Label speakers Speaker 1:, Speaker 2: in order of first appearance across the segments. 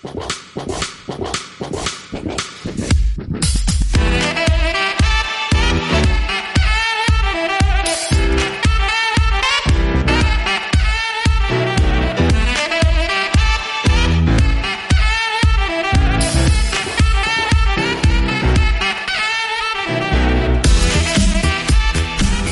Speaker 1: Thank.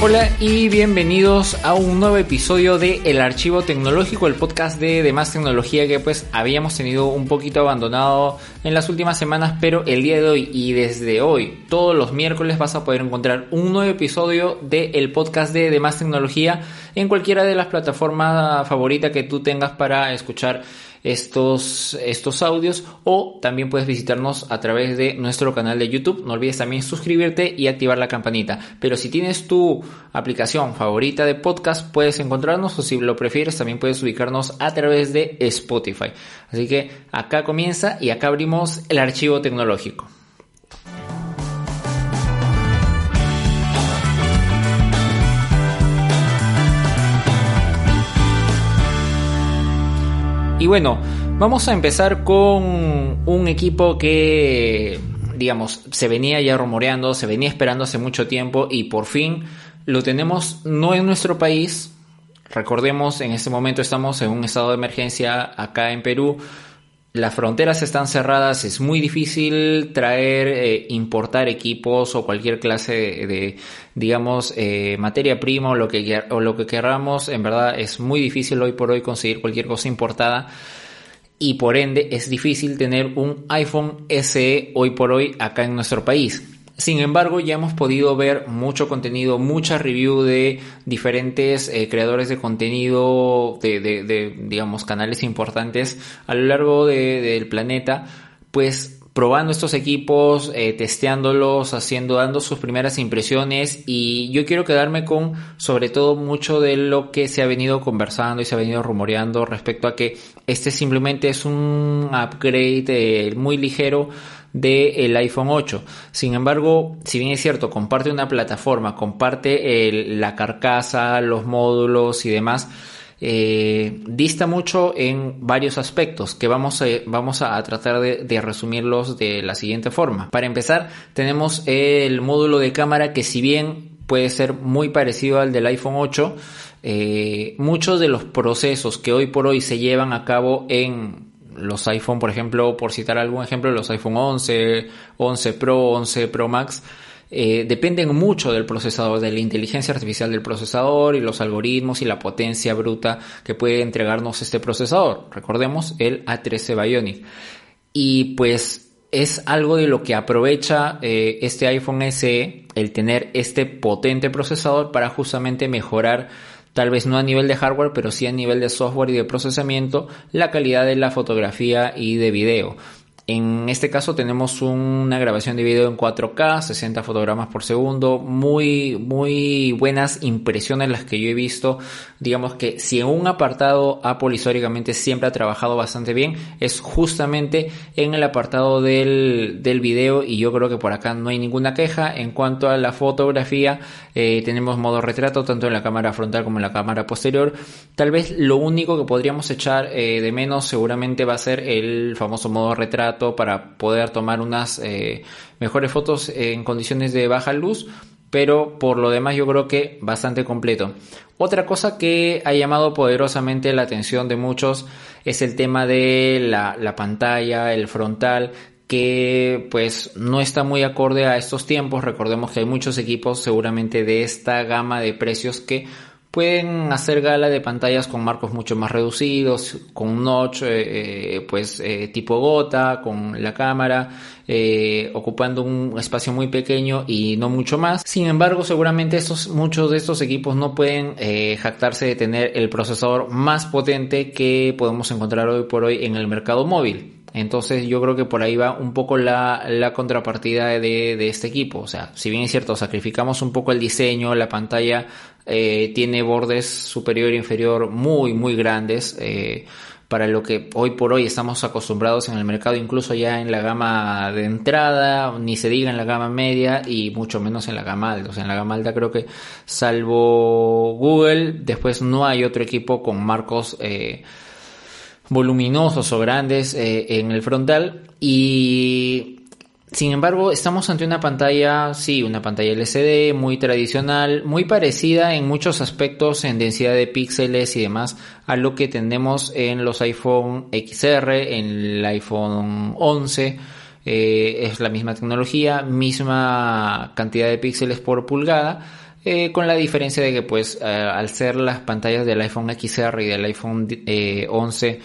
Speaker 2: Hola y bienvenidos a un nuevo episodio de El Archivo Tecnológico, el podcast de demás tecnología que pues habíamos tenido un poquito abandonado en las últimas semanas, pero el día de hoy y desde hoy, todos los miércoles vas a poder encontrar un nuevo episodio del podcast de demás tecnología en cualquiera de las plataformas favoritas que tú tengas para escuchar estos, estos audios o también puedes visitarnos a través de nuestro canal de YouTube. No olvides también suscribirte y activar la campanita. Pero si tienes tu aplicación favorita de podcast, puedes encontrarnos o si lo prefieres también puedes ubicarnos a través de Spotify. Así que acá comienza y acá abrimos el archivo tecnológico. Y bueno, vamos a empezar con un equipo que, digamos, se venía ya rumoreando, se venía esperando hace mucho tiempo y por fin lo tenemos no en nuestro país. Recordemos, en este momento estamos en un estado de emergencia acá en Perú. Las fronteras están cerradas, es muy difícil traer, eh, importar equipos o cualquier clase de, digamos, eh, materia prima o lo, que, o lo que queramos. En verdad es muy difícil hoy por hoy conseguir cualquier cosa importada y por ende es difícil tener un iPhone SE hoy por hoy acá en nuestro país. Sin embargo, ya hemos podido ver mucho contenido, mucha review de diferentes eh, creadores de contenido, de, de, digamos, canales importantes a lo largo del planeta, pues probando estos equipos, eh, testeándolos, haciendo, dando sus primeras impresiones. Y yo quiero quedarme con sobre todo mucho de lo que se ha venido conversando y se ha venido rumoreando respecto a que este simplemente es un upgrade eh, muy ligero del iPhone 8. Sin embargo, si bien es cierto, comparte una plataforma, comparte la carcasa, los módulos y demás, eh, dista mucho en varios aspectos que vamos a, vamos a tratar de, resumirlos de la siguiente forma. Para empezar, tenemos el módulo de cámara que si bien puede ser muy parecido al del iPhone 8, eh, muchos de los procesos que hoy por hoy se llevan a cabo en los iPhone, por ejemplo, por citar algún ejemplo, los iPhone 11, 11 Pro, 11 Pro Max, eh, dependen mucho del procesador, de la inteligencia artificial del procesador y los algoritmos y la potencia bruta que puede entregarnos este procesador. Recordemos el A13 Bionic. Y pues es algo de lo que aprovecha eh, este iPhone SE, el tener este potente procesador para justamente mejorar tal vez no a nivel de hardware, pero sí a nivel de software y de procesamiento, la calidad de la fotografía y de video. En este caso tenemos una grabación de video en 4K, 60 fotogramas por segundo, muy, muy buenas impresiones las que yo he visto. Digamos que si en un apartado Apple históricamente siempre ha trabajado bastante bien, es justamente en el apartado del, del video y yo creo que por acá no hay ninguna queja. En cuanto a la fotografía, eh, tenemos modo retrato tanto en la cámara frontal como en la cámara posterior. Tal vez lo único que podríamos echar eh, de menos seguramente va a ser el famoso modo retrato para poder tomar unas eh, mejores fotos en condiciones de baja luz, pero por lo demás yo creo que bastante completo. Otra cosa que ha llamado poderosamente la atención de muchos es el tema de la, la pantalla, el frontal, que pues no está muy acorde a estos tiempos. Recordemos que hay muchos equipos seguramente de esta gama de precios que pueden hacer gala de pantallas con marcos mucho más reducidos, con un notch eh, pues tipo gota, con la cámara, ocupando un espacio muy pequeño y no mucho más. Sin embargo, seguramente estos, muchos de estos equipos no pueden jactarse de tener el procesador más potente que podemos encontrar hoy por hoy en el mercado móvil. Entonces yo creo que por ahí va un poco la, contrapartida de, este equipo. O sea, si bien es cierto, sacrificamos un poco el diseño, la pantalla eh, tiene bordes superior e inferior muy, muy grandes. Eh, para lo que hoy por hoy estamos acostumbrados en el mercado, incluso ya en la gama de entrada, ni se diga en la gama media y mucho menos en la gama alta. O sea, en la gama alta creo que salvo Google, después no hay otro equipo con marcos eh, voluminosos o grandes eh, en el frontal y sin embargo estamos ante una pantalla, sí, una pantalla LCD muy tradicional, muy parecida en muchos aspectos en densidad de píxeles y demás a lo que tenemos en los iPhone XR, en el iPhone 11. Eh, es la misma tecnología, misma cantidad de píxeles por pulgada, eh, con la diferencia de que pues al ser las pantallas del iPhone XR y del iPhone 11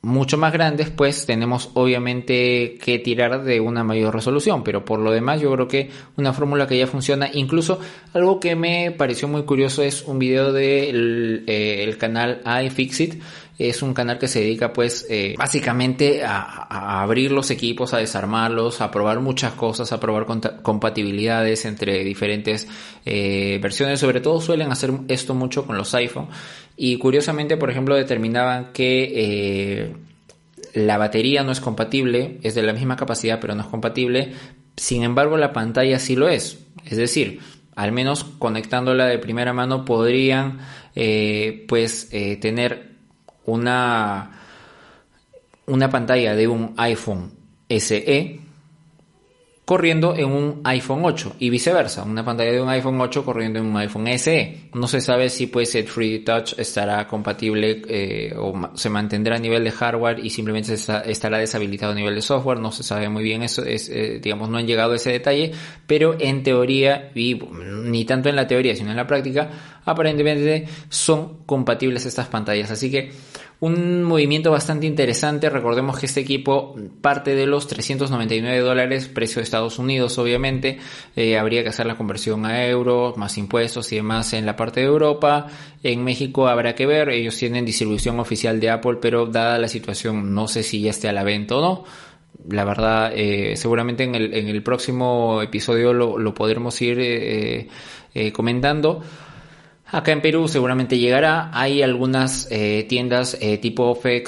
Speaker 2: mucho más grandes, pues tenemos obviamente que tirar de una mayor resolución, pero por lo demás yo creo que una fórmula que ya funciona, incluso algo que me pareció muy curioso es un video del de el canal iFixit, es un canal que se dedica pues eh, básicamente a, abrir los equipos, a desarmarlos, a probar muchas cosas, a probar compatibilidades entre diferentes eh, versiones, sobre todo suelen hacer esto mucho con los iPhone y curiosamente, por ejemplo, determinaban que eh, la batería no es compatible, es de la misma capacidad, pero no es compatible. Sin embargo, la pantalla sí lo es. Es decir, al menos conectándola de primera mano podrían pues tener una, una pantalla de un iPhone SE corriendo en un iPhone 8 y viceversa, una pantalla de un iPhone 8 corriendo en un iPhone SE. No se sabe si pues el Free Touch estará compatible eh, o se mantendrá a nivel de hardware y simplemente estará deshabilitado a nivel de software. No se sabe muy bien eso, es, eh, digamos, no han llegado a ese detalle, pero en teoría, y ni tanto en la teoría sino en la práctica, aparentemente son compatibles estas pantallas. Así que un movimiento bastante interesante. Recordemos que este equipo parte de los 399 dólares, precio de Estados Unidos, obviamente. Eh, habría que hacer la conversión a euros, más impuestos y demás en la parte de Europa. En México habrá que ver. Ellos tienen distribución oficial de Apple, pero dada la situación, no sé si ya esté a la venta o no. La verdad, eh, seguramente en el, próximo episodio lo, podremos ir eh, comentando. Acá en Perú seguramente llegará. Hay algunas tiendas tipo Fe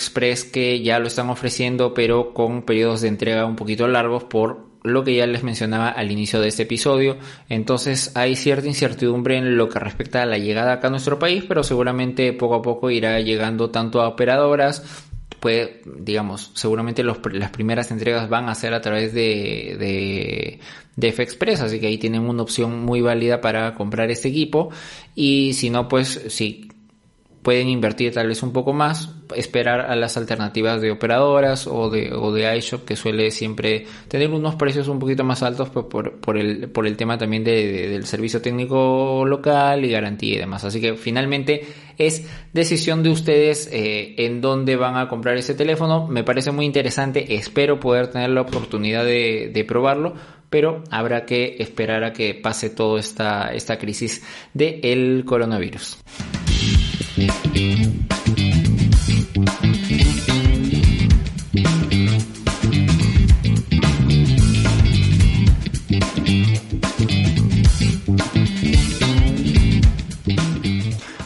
Speaker 2: que ya lo están ofreciendo, pero con periodos de entrega un poquito largos por lo que ya les mencionaba al inicio de este episodio. Entonces hay cierta incertidumbre en lo que respecta a la llegada acá a nuestro país, pero seguramente poco a poco irá llegando tanto a operadoras pues, digamos, seguramente las primeras entregas van a ser a través de, de, de F-Express, así que ahí tienen una opción muy válida para comprar este equipo. Y si no, pues si pueden invertir tal vez un poco más, esperar a las alternativas de operadoras o de, o de iShop que suele siempre tener unos precios un poquito más altos por, por, el, por el tema también de, del servicio técnico local y garantía y demás. Así que finalmente es decisión de ustedes eh, en dónde van a comprar ese teléfono. Me parece muy interesante, espero poder tener la oportunidad de, de probarlo pero habrá que esperar a que pase toda esta, esta crisis del coronavirus.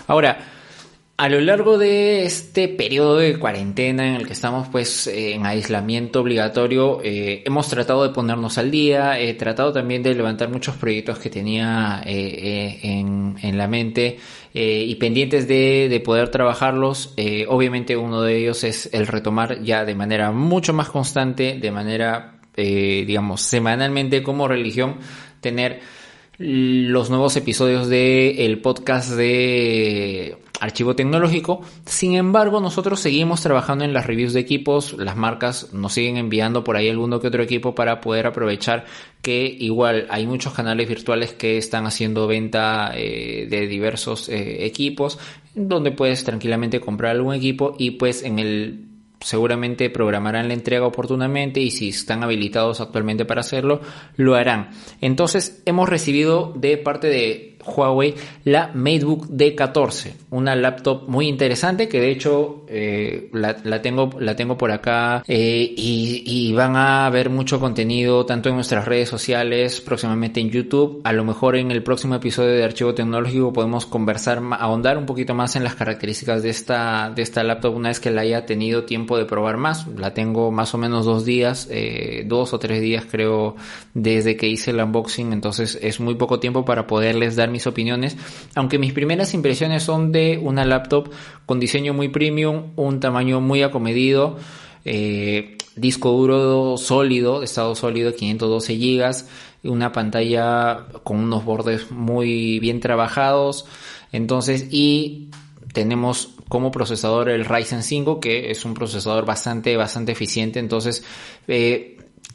Speaker 2: Ahora, a lo largo de este periodo de cuarentena en el que estamos pues en aislamiento obligatorio, eh, hemos tratado de ponernos al día, he tratado también de levantar muchos proyectos que tenía eh, eh, en, la mente y pendientes de, de poder trabajarlos. obviamente uno de ellos es el retomar ya de manera mucho más constante, de manera digamos semanalmente como religión, tener los nuevos episodios del el podcast de archivo tecnológico. Sin embargo, nosotros seguimos trabajando en las reviews de equipos. Las marcas nos siguen enviando por ahí alguno que otro equipo para poder aprovechar que igual hay muchos canales virtuales que están haciendo venta eh, de diversos eh, equipos donde puedes tranquilamente comprar algún equipo y pues en el seguramente programarán la entrega oportunamente y si están habilitados actualmente para hacerlo, lo harán. Entonces hemos recibido de parte de Huawei la MateBook D14, una laptop muy interesante que de hecho eh, la, tengo, la tengo por acá eh, y, van a ver mucho contenido tanto en nuestras redes sociales, próximamente en YouTube. A lo mejor en el próximo episodio de Archivo Tecnológico podemos conversar, ahondar un poquito más en las características de esta, de esta laptop una vez que la haya tenido tiempo de probar más. La tengo más o menos dos días, eh, dos o tres días creo desde que hice el unboxing, entonces es muy poco tiempo para poderles dar mis opiniones, aunque mis primeras impresiones son de una laptop con diseño muy premium, un tamaño muy acomedido, eh, disco duro sólido, estado sólido, 512 GB, una pantalla con unos bordes muy bien trabajados, entonces y tenemos como procesador el Ryzen 5 que es un procesador bastante bastante eficiente. Entonces eh,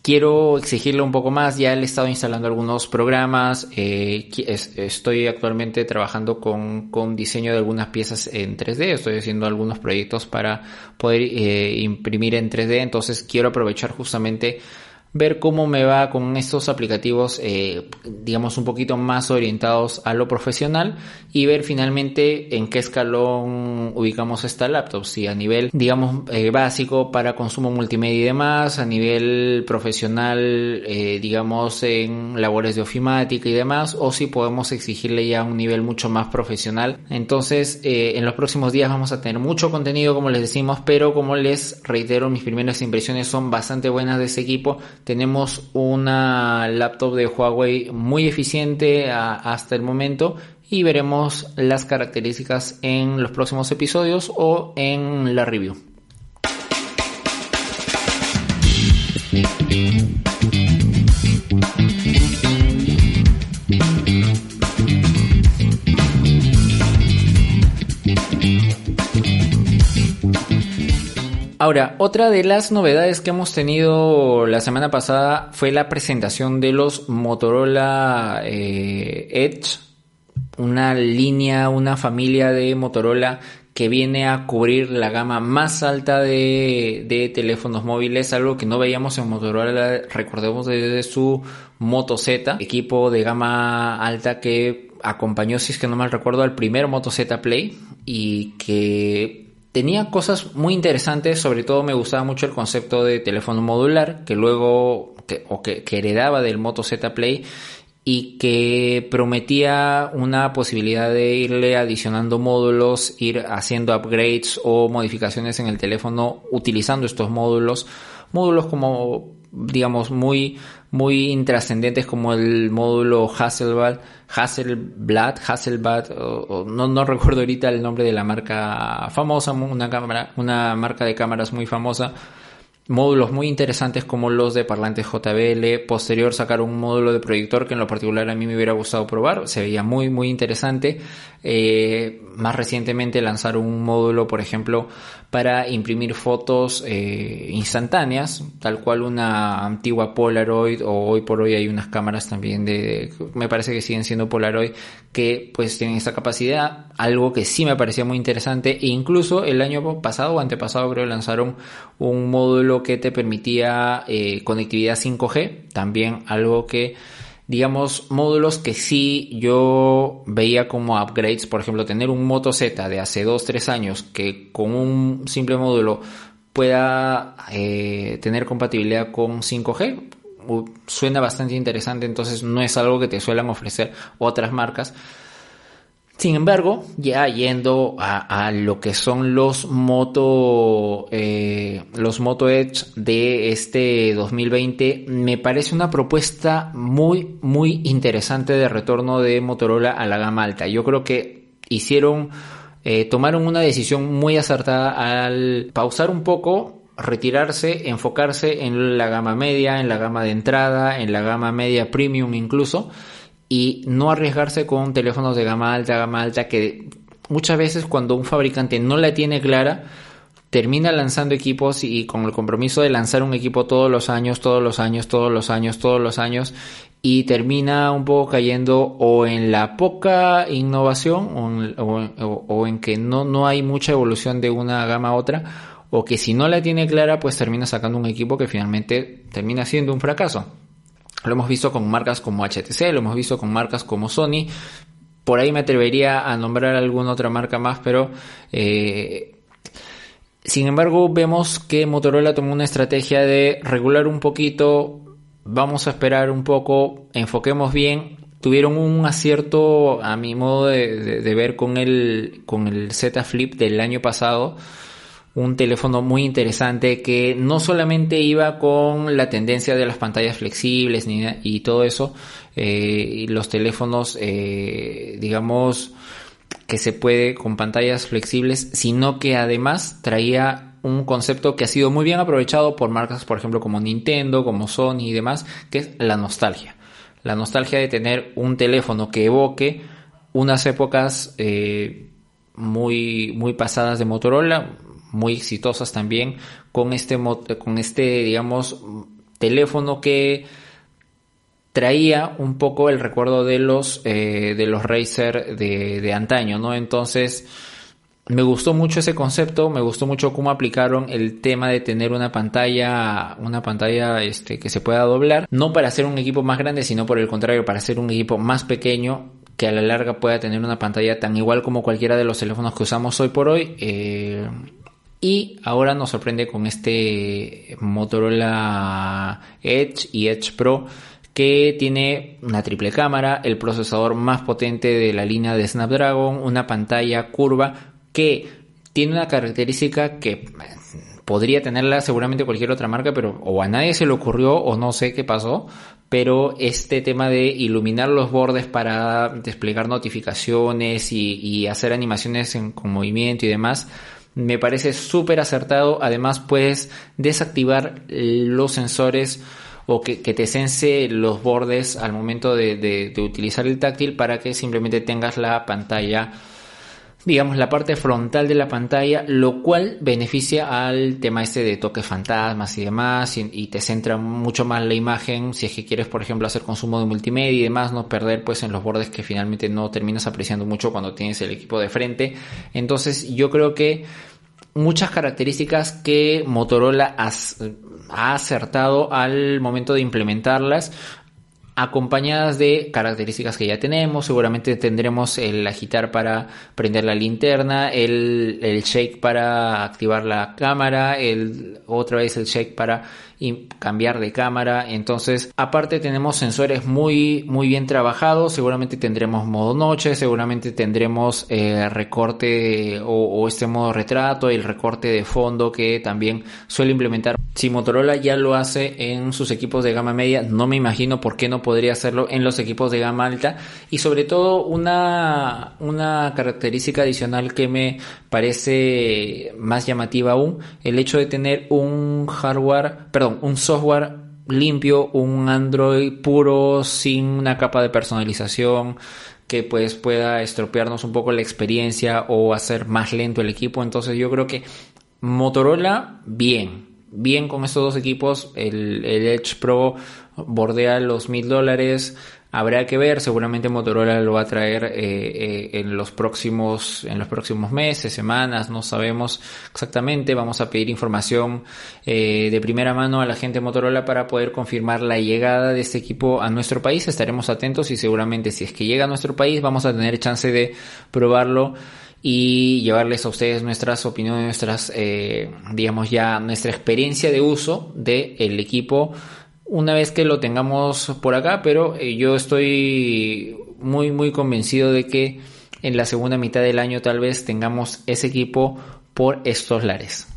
Speaker 2: quiero exigirle un poco más. Ya he estado instalando algunos programas. Eh, estoy actualmente trabajando con, con, diseño de algunas piezas en 3D. Estoy haciendo algunos proyectos para poder eh, imprimir en 3D. Entonces quiero aprovechar justamente ver cómo me va con estos aplicativos, eh, digamos, un poquito más orientados a lo profesional y ver finalmente en qué escalón ubicamos esta laptop. Si a nivel, digamos, eh, básico para consumo multimedia y demás, a nivel profesional, eh, digamos, en labores de ofimática y demás, o si podemos exigirle ya un nivel mucho más profesional. Entonces, en los próximos días vamos a tener mucho contenido, como les decimos, pero como les reitero, mis primeras impresiones son bastante buenas de ese equipo tenemos una laptop de Huawei muy eficiente hasta el momento y veremos las características en los próximos episodios o en la review. Ahora, otra de las novedades que hemos tenido la semana pasada fue la presentación de los Motorola eh, Edge, una línea, una familia de Motorola que viene a cubrir la gama más alta de, teléfonos móviles, algo que no veíamos en Motorola, recordemos desde su Moto Z, equipo de gama alta que acompañó, si es que no mal recuerdo, al primer Moto Z Play y que tenía cosas muy interesantes, sobre todo me gustaba mucho el concepto de teléfono modular, que luego, o que, heredaba del Moto Z Play y que prometía una posibilidad de irle adicionando módulos, ir haciendo upgrades o modificaciones en el teléfono utilizando estos módulos, módulos como digamos muy muy intrascendentes como el módulo Hasselblad, Hasselblad, Hasselblad, no, no recuerdo ahorita el nombre de la marca famosa, una cámara, una marca de cámaras muy famosa módulos muy interesantes como los de parlantes JBL. Posterior sacaron un módulo de proyector que en lo particular a mí me hubiera gustado probar. Se veía muy muy interesante. Eh, más recientemente lanzaron un módulo, por ejemplo, para imprimir fotos eh, instantáneas, tal cual una antigua Polaroid o hoy por hoy hay unas cámaras también de, me parece que siguen siendo Polaroid que pues tienen esta capacidad, algo que sí me parecía muy interesante e incluso el año pasado o antepasado creo lanzaron un módulo que te permitía eh, conectividad 5G, también algo que digamos, módulos que sí yo veía como upgrades, por ejemplo, tener un Moto Z de hace 2-3 años que con un simple módulo pueda eh, tener compatibilidad con 5G, suena bastante interesante, entonces no es algo que te suelen ofrecer otras marcas. Sin embargo, ya yendo a, lo que son los Moto, eh, los Moto Edge de este 2020, me parece una propuesta muy, muy interesante de retorno de Motorola a la gama alta. Yo creo que hicieron, eh, tomaron una decisión muy acertada al pausar un poco retirarse, enfocarse en la gama media, en la gama de entrada, en la gama media premium incluso, y no arriesgarse con teléfonos de gama alta, gama alta que muchas veces cuando un fabricante no la tiene clara, termina lanzando equipos y con el compromiso de lanzar un equipo todos los años, todos los años, todos los años, todos los años y termina un poco cayendo o en la poca innovación o, en que no, no hay mucha evolución de una gama a otra o que si no la tiene clara pues termina sacando un equipo que finalmente termina siendo un fracaso. Lo hemos visto con marcas como HTC, lo hemos visto con marcas como Sony. Por ahí me atrevería a nombrar alguna otra marca más, pero eh, sin embargo vemos que Motorola tomó una estrategia de regular un poquito, vamos a esperar un poco, enfoquemos bien. Tuvieron un acierto a mi modo de, ver con el, con el Z Flip del año pasado un teléfono muy interesante que no solamente iba con la tendencia de las pantallas flexibles y todo eso, eh, los teléfonos, eh, digamos, que se puede con pantallas flexibles, sino que además traía un concepto que ha sido muy bien aprovechado por marcas, por ejemplo, como Nintendo, como Sony y demás, que es la nostalgia. La nostalgia de tener un teléfono que evoque unas épocas eh, muy, muy pasadas de Motorola, muy exitosas también, con este, con este, digamos, teléfono que traía un poco el recuerdo de los, eh, de los Razer de, de antaño, ¿no? Entonces, me gustó mucho ese concepto, me gustó mucho cómo aplicaron el tema de tener una pantalla, una pantalla este, que se pueda doblar, no para hacer un equipo más grande, sino por el contrario, para hacer un equipo más pequeño que a la larga pueda tener una pantalla tan igual como cualquiera de los teléfonos que usamos hoy por hoy. Eh, y ahora nos sorprende con este Motorola Edge y Edge Pro que tiene una triple cámara, el procesador más potente de la línea de Snapdragon, una pantalla curva que tiene una característica que podría tenerla seguramente cualquier otra marca, pero o a nadie se le ocurrió o no sé qué pasó, pero este tema de iluminar los bordes para desplegar notificaciones y, hacer animaciones con movimiento y demás, me parece súper acertado. Además, puedes desactivar los sensores o que, te sense los bordes al momento de, utilizar el táctil para que simplemente tengas la pantalla digamos, la parte frontal de la pantalla, lo cual beneficia al tema este de toques fantasmas y demás, y, te centra mucho más la imagen, si es que quieres, por ejemplo, hacer consumo de multimedia y demás, no perder pues en los bordes que finalmente no terminas apreciando mucho cuando tienes el equipo de frente. Entonces, yo creo que muchas características que Motorola ha acertado al momento de implementarlas acompañadas de características que ya tenemos. Seguramente tendremos el agitar para prender la linterna, el, el shake para activar la cámara, el, otra vez el shake para cambiar de cámara. Entonces, aparte tenemos sensores muy, muy bien trabajados. Seguramente tendremos modo noche, seguramente tendremos eh, recorte o, este modo retrato, el recorte de fondo que también suele implementar. Si Motorola ya lo hace en sus equipos de gama media, no me imagino por qué no podría hacerlo en los equipos de gama alta. Y sobre todo una, una característica adicional que me parece más llamativa aún, el hecho de tener un hardware, perdón, un software limpio, un Android puro, sin una capa de personalización que pues pueda estropearnos un poco la experiencia o hacer más lento el equipo. Entonces yo creo que Motorola, bien, bien con estos dos equipos. El, el Edge Pro bordea los mil dólares. Habrá que ver, seguramente Motorola lo va a traer eh, eh, en los próximos en los próximos meses, semanas, no sabemos exactamente. Vamos a pedir información eh, de primera mano a la gente de Motorola para poder confirmar la llegada de este equipo a nuestro país. Estaremos atentos y seguramente si es que llega a nuestro país vamos a tener chance de probarlo y llevarles a ustedes nuestras opiniones, nuestras, digamos ya nuestra experiencia de uso del el equipo una vez que lo tengamos por acá, pero eh, yo estoy muy muy convencido de que en la segunda mitad del año tal vez tengamos ese equipo por estos lares.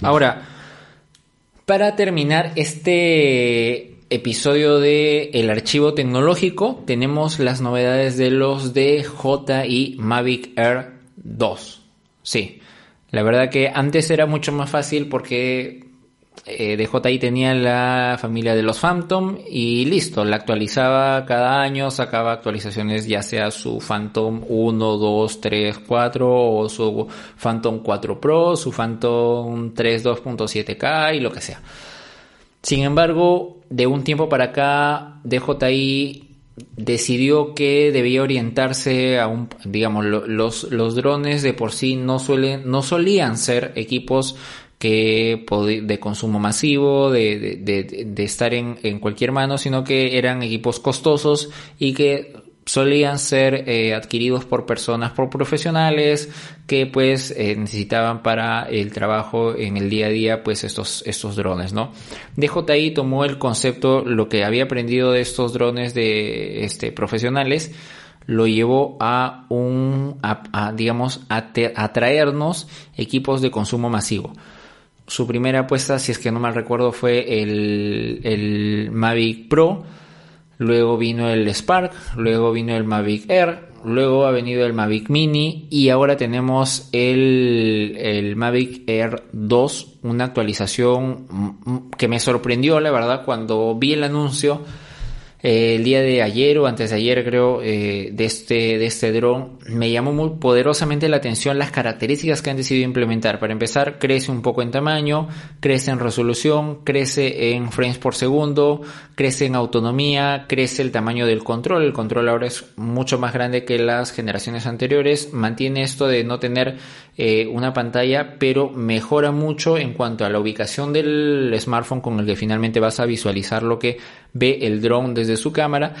Speaker 2: Ahora, para terminar este, episodio de el archivo tecnológico tenemos las novedades de los DJI Mavic Air 2. Sí, la verdad que antes era mucho más fácil porque eh, DJI tenía la familia de los Phantom y listo, la actualizaba cada año, sacaba actualizaciones ya sea su Phantom 1, 2, 3, 4 o su Phantom 4 Pro, su Phantom 3 2.7K y lo que sea. Sin embargo, de un tiempo para acá, DJI decidió que debía orientarse a un, digamos, los, los drones de por sí no suelen, no solían ser equipos que de consumo masivo, de, de, estar en, en, cualquier mano, sino que eran equipos costosos y que solían ser eh, adquiridos por personas, por profesionales que pues eh, necesitaban para el trabajo en el día a día pues estos, estos drones, ¿no? DJI tomó el concepto, lo que había aprendido de estos drones de este, profesionales, lo llevó a un, a, digamos, a, a traernos equipos de consumo masivo su primera apuesta, si es que no mal recuerdo, fue el, el Mavic Pro, luego vino el Spark, luego vino el Mavic Air, luego ha venido el Mavic Mini y ahora tenemos el, el Mavic Air 2, una actualización que me sorprendió, la verdad, cuando vi el anuncio el día de ayer o antes de ayer creo eh, de este de este dron me llamó muy poderosamente la atención las características que han decidido implementar. Para empezar crece un poco en tamaño crece en resolución crece en frames por segundo crece en autonomía crece el tamaño del control. El control ahora es mucho más grande que las generaciones anteriores. Mantiene esto de no tener eh, una pantalla pero mejora mucho en cuanto a la ubicación del smartphone con el que finalmente vas a visualizar lo que ve el dron desde su cámara.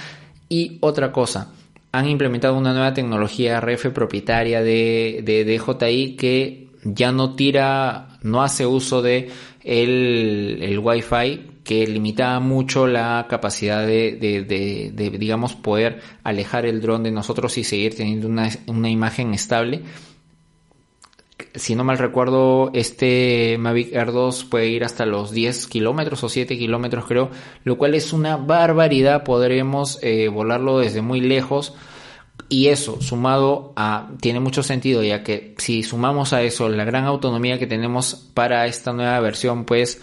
Speaker 2: Y otra cosa, han implementado una nueva tecnología RF propietaria de, de DJI que ya no tira, no hace uso de el, el Wi-Fi que limitaba mucho la capacidad de, de, de, digamos, poder alejar el dron de nosotros y seguir teniendo una, una imagen estable si no mal recuerdo, este Mavic Air 2 puede ir hasta los 10 kilómetros o 7 kilómetros creo, lo cual es una barbaridad, podremos eh, volarlo desde muy lejos. Y eso, sumado a, tiene mucho sentido, ya que si sumamos a eso la gran autonomía que tenemos para esta nueva versión, pues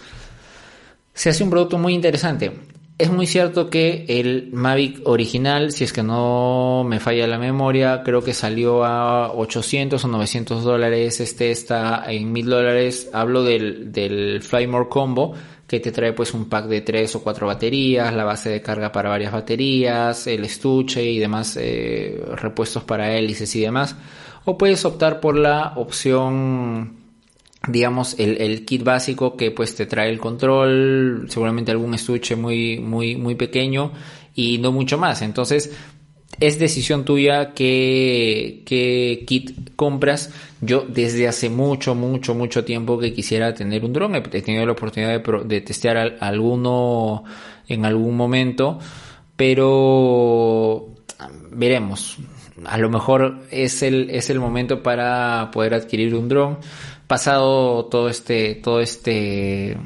Speaker 2: se hace un producto muy interesante. Es muy cierto que el Mavic original, si es que no me falla la memoria, creo que salió a 800 o 900 dólares. Este está en 1000 dólares. Hablo del, del Flymore Combo, que te trae pues un pack de 3 o 4 baterías, la base de carga para varias baterías, el estuche y demás eh, repuestos para hélices y demás. O puedes optar por la opción digamos el, el, kit básico que pues te trae el control seguramente algún estuche muy muy muy pequeño y no mucho más. Entonces es decisión tuya qué, qué kit compras. Yo desde hace mucho mucho mucho tiempo que quisiera tener un dron he tenido la oportunidad de, de testear alguno en algún momento pero veremos. A lo mejor es el es el momento para poder adquirir un dron pasado todo este, todo este,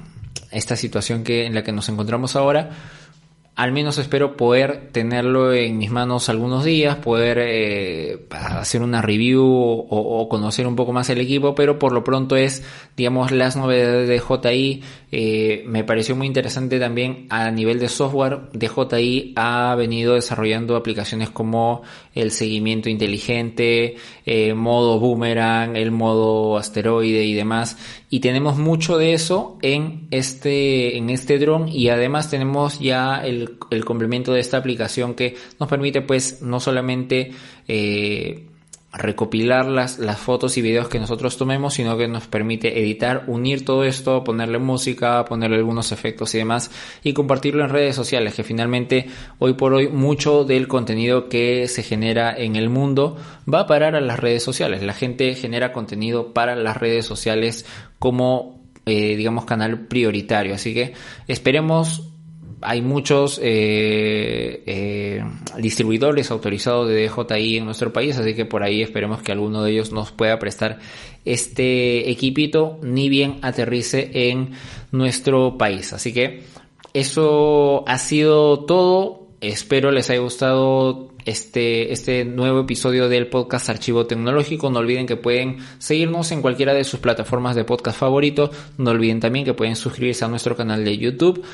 Speaker 2: esta situación que, en la que nos encontramos ahora, al menos espero poder tenerlo en mis manos algunos días, poder eh, hacer una review o, conocer un poco más el equipo, pero por lo pronto es, digamos, las novedades de JI. Eh, me pareció muy interesante también a nivel de software. DJI ha venido desarrollando aplicaciones como el seguimiento inteligente, eh, modo boomerang, el modo asteroide y demás. Y tenemos mucho de eso en este, en este dron y además tenemos ya el el, complemento de esta aplicación que nos permite pues no solamente eh, recopilar las, las fotos y videos que nosotros tomemos, sino que nos permite editar, unir todo esto, ponerle música, ponerle algunos efectos y demás y compartirlo en redes sociales, que finalmente hoy por hoy mucho del contenido que se genera en el mundo va a parar a las redes sociales. La gente genera contenido para las redes sociales como eh, digamos canal prioritario. Así que esperemos hay muchos eh, eh, distribuidores autorizados de DJI en nuestro país, así que por ahí esperemos que alguno de ellos nos pueda prestar este equipito, ni bien aterrice en nuestro país. Así que eso ha sido todo. Espero les haya gustado este, este nuevo episodio del podcast Archivo Tecnológico. No olviden que pueden seguirnos en cualquiera de sus plataformas de podcast favorito. No olviden también que pueden suscribirse a nuestro canal de YouTube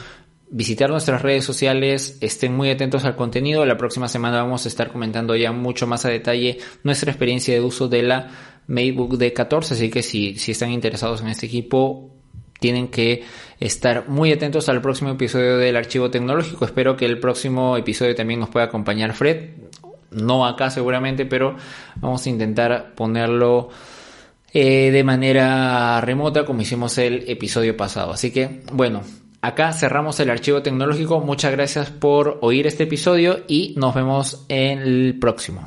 Speaker 2: visitar nuestras redes sociales, estén muy atentos al contenido. La próxima semana vamos a estar comentando ya mucho más a detalle nuestra experiencia de uso de la MacBook D14, así que si, si están interesados en este equipo, tienen que estar muy atentos al próximo episodio del archivo tecnológico. Espero que el próximo episodio también nos pueda acompañar Fred. No acá seguramente, pero vamos a intentar ponerlo eh, de manera remota como hicimos el episodio pasado. Así que, bueno, acá cerramos el archivo tecnológico. Muchas gracias por oír este episodio y nos vemos en el próximo.